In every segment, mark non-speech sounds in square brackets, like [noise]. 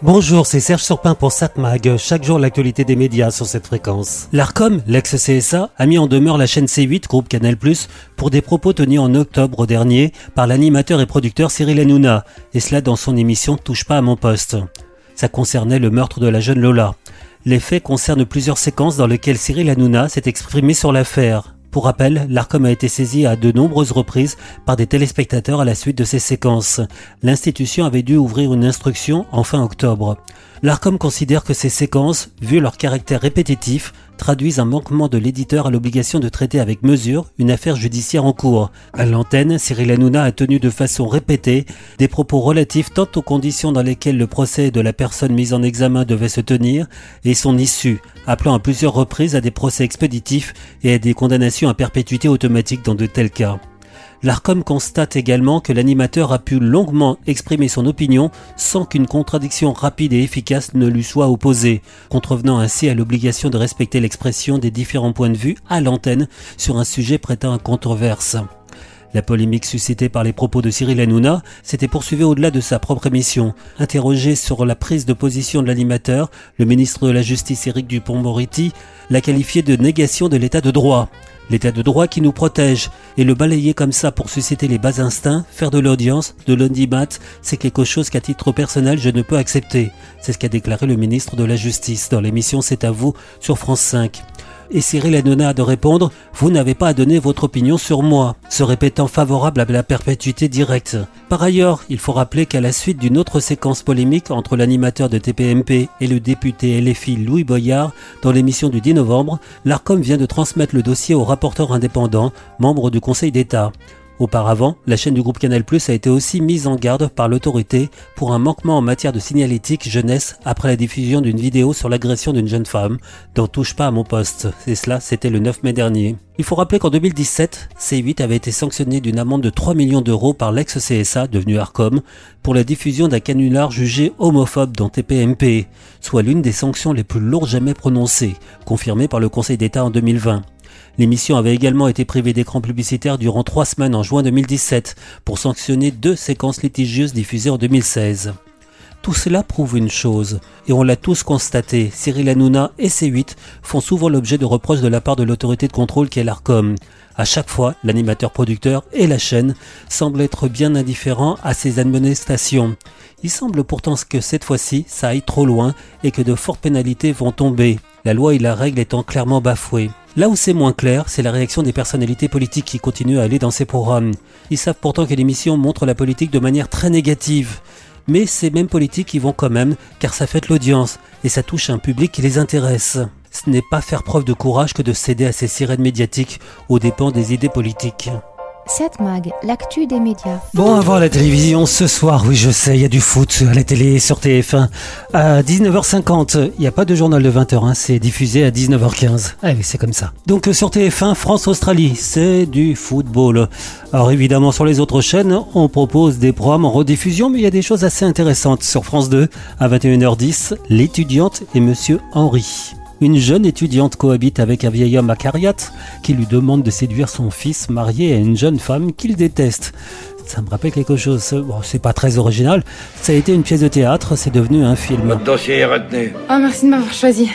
Bonjour, c'est Serge Surpin pour SatMag. Chaque jour, l'actualité des médias sur cette fréquence. L'ARCOM, l'ex-CSA, a mis en demeure la chaîne C8, groupe Canal+, pour des propos tenus en octobre dernier par l'animateur et producteur Cyril Hanouna, et cela dans son émission Touche pas à mon poste. Ça concernait le meurtre de la jeune Lola. Les faits concernent plusieurs séquences dans lesquelles Cyril Hanouna s'est exprimé sur l'affaire. Pour rappel, l'ARCOM a été saisi à de nombreuses reprises par des téléspectateurs à la suite de ces séquences. L'institution avait dû ouvrir une instruction en fin octobre. L'ARCOM considère que ces séquences, vu leur caractère répétitif, traduisent un manquement de l'éditeur à l'obligation de traiter avec mesure une affaire judiciaire en cours. À l'antenne, Cyril Hanouna a tenu de façon répétée des propos relatifs tant aux conditions dans lesquelles le procès de la personne mise en examen devait se tenir et son issue, appelant à plusieurs reprises à des procès expéditifs et à des condamnations à perpétuité automatique dans de tels cas. L'ARCOM constate également que l'animateur a pu longuement exprimer son opinion sans qu'une contradiction rapide et efficace ne lui soit opposée, contrevenant ainsi à l'obligation de respecter l'expression des différents points de vue à l'antenne sur un sujet prêtant à controverse. La polémique suscitée par les propos de Cyril Hanouna s'était poursuivie au-delà de sa propre émission. Interrogé sur la prise de position de l'animateur, le ministre de la Justice Éric Dupont-Moretti l'a qualifié de négation de l'état de droit l'état de droit qui nous protège. Et le balayer comme ça pour susciter les bas instincts, faire de l'audience, de l'audimat, c'est quelque chose qu'à titre personnel je ne peux accepter. C'est ce qu'a déclaré le ministre de la Justice dans l'émission C'est à vous sur France 5 et Cyril Hanouna de répondre Vous n'avez pas à donner votre opinion sur moi, se répétant favorable à la perpétuité directe. Par ailleurs, il faut rappeler qu'à la suite d'une autre séquence polémique entre l'animateur de TPMP et le député LFI Louis Boyard dans l'émission du 10 novembre, l'ARCOM vient de transmettre le dossier au rapporteur indépendant, membre du Conseil d'État. Auparavant, la chaîne du groupe Canal Plus a été aussi mise en garde par l'autorité pour un manquement en matière de signalétique jeunesse après la diffusion d'une vidéo sur l'agression d'une jeune femme dont touche pas à mon poste. Et cela, c'était le 9 mai dernier. Il faut rappeler qu'en 2017, C8 avait été sanctionné d'une amende de 3 millions d'euros par l'ex-CSA, devenu Arcom, pour la diffusion d'un canular jugé homophobe dans TPMP, soit l'une des sanctions les plus lourdes jamais prononcées, confirmée par le Conseil d'État en 2020. L'émission avait également été privée d'écran publicitaire durant trois semaines en juin 2017 pour sanctionner deux séquences litigieuses diffusées en 2016. Tout cela prouve une chose, et on l'a tous constaté, Cyril Hanouna et C8 font souvent l'objet de reproches de la part de l'autorité de contrôle qui est l'ARCOM. À chaque fois, l'animateur producteur et la chaîne semblent être bien indifférents à ces administrations. Il semble pourtant que cette fois-ci, ça aille trop loin et que de fortes pénalités vont tomber, la loi et la règle étant clairement bafouées. Là où c'est moins clair, c'est la réaction des personnalités politiques qui continuent à aller dans ces programmes. Ils savent pourtant que l'émission montre la politique de manière très négative. Mais ces mêmes politiques y vont quand même, car ça fait l'audience, et ça touche un public qui les intéresse. Ce n'est pas faire preuve de courage que de céder à ces sirènes médiatiques aux dépens des idées politiques. 7 Mag, l'actu des médias. Bon, à voir la télévision ce soir, oui je sais, il y a du foot à la télé sur TF1. À 19h50, il n'y a pas de journal de 20h, hein, c'est diffusé à 19h15. Allez, c'est comme ça. Donc euh, sur TF1, France-Australie, c'est du football. Alors évidemment, sur les autres chaînes, on propose des programmes en rediffusion, mais il y a des choses assez intéressantes. Sur France 2, à 21h10, l'étudiante et Monsieur Henri. Une jeune étudiante cohabite avec un vieil homme à Cariat qui lui demande de séduire son fils marié à une jeune femme qu'il déteste. Ça me rappelle quelque chose. Bon, c'est pas très original. Ça a été une pièce de théâtre, c'est devenu un film. Votre dossier est retenu. Oh, merci de m'avoir choisi.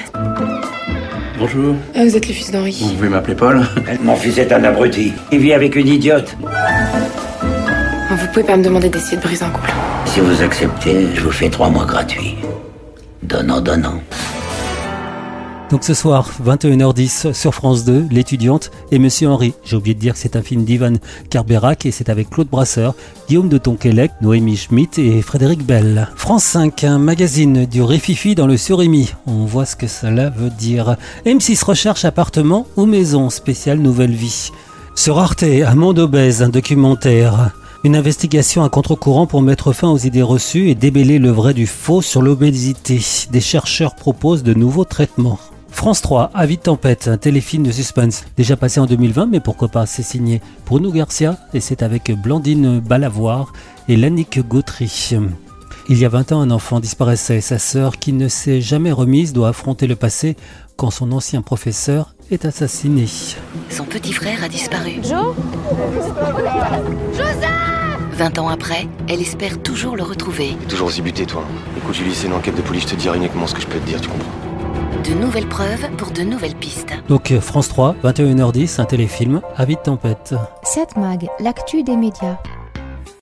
Bonjour. Ah, vous êtes le fils d'Henri. Vous pouvez m'appeler Paul [laughs] Mon fils est un abruti. Il vit avec une idiote. Vous pouvez pas me demander d'essayer de briser un couple. Si vous acceptez, je vous fais trois mois gratuits. Donnant, donnant. Donc ce soir, 21h10 sur France 2, l'étudiante et Monsieur Henri. J'ai oublié de dire que c'est un film d'Ivan Carberac et c'est avec Claude Brasseur, Guillaume de Tonquélec, Noémie Schmitt et Frédéric Bell. France 5, un magazine du Réfifi dans le Surimi. On voit ce que cela veut dire. M6 recherche appartement ou maison, spéciale Nouvelle Vie. Sur Arte, un monde obèse, un documentaire. Une investigation à contre-courant pour mettre fin aux idées reçues et débeller le vrai du faux sur l'obésité. Des chercheurs proposent de nouveaux traitements. France 3, Avis de tempête, un téléfilm de suspense, déjà passé en 2020, mais pourquoi pas, c'est signé Bruno Garcia et c'est avec Blandine Balavoir et Lannick Gautry. Il y a 20 ans, un enfant disparaissait. Sa sœur, qui ne s'est jamais remise, doit affronter le passé quand son ancien professeur est assassiné. Son petit frère a disparu. Joe Joseph 20 ans après, elle espère toujours le retrouver. T'es toujours aussi buté, toi. Écoute, Julie, c'est une enquête de police, je te dirai uniquement ce que je peux te dire, tu comprends De nouvelles preuves pour de nouvelles pistes. Donc France 3, 21h10, un téléfilm, Avis de tempête. 7 Mag, l'actu des médias.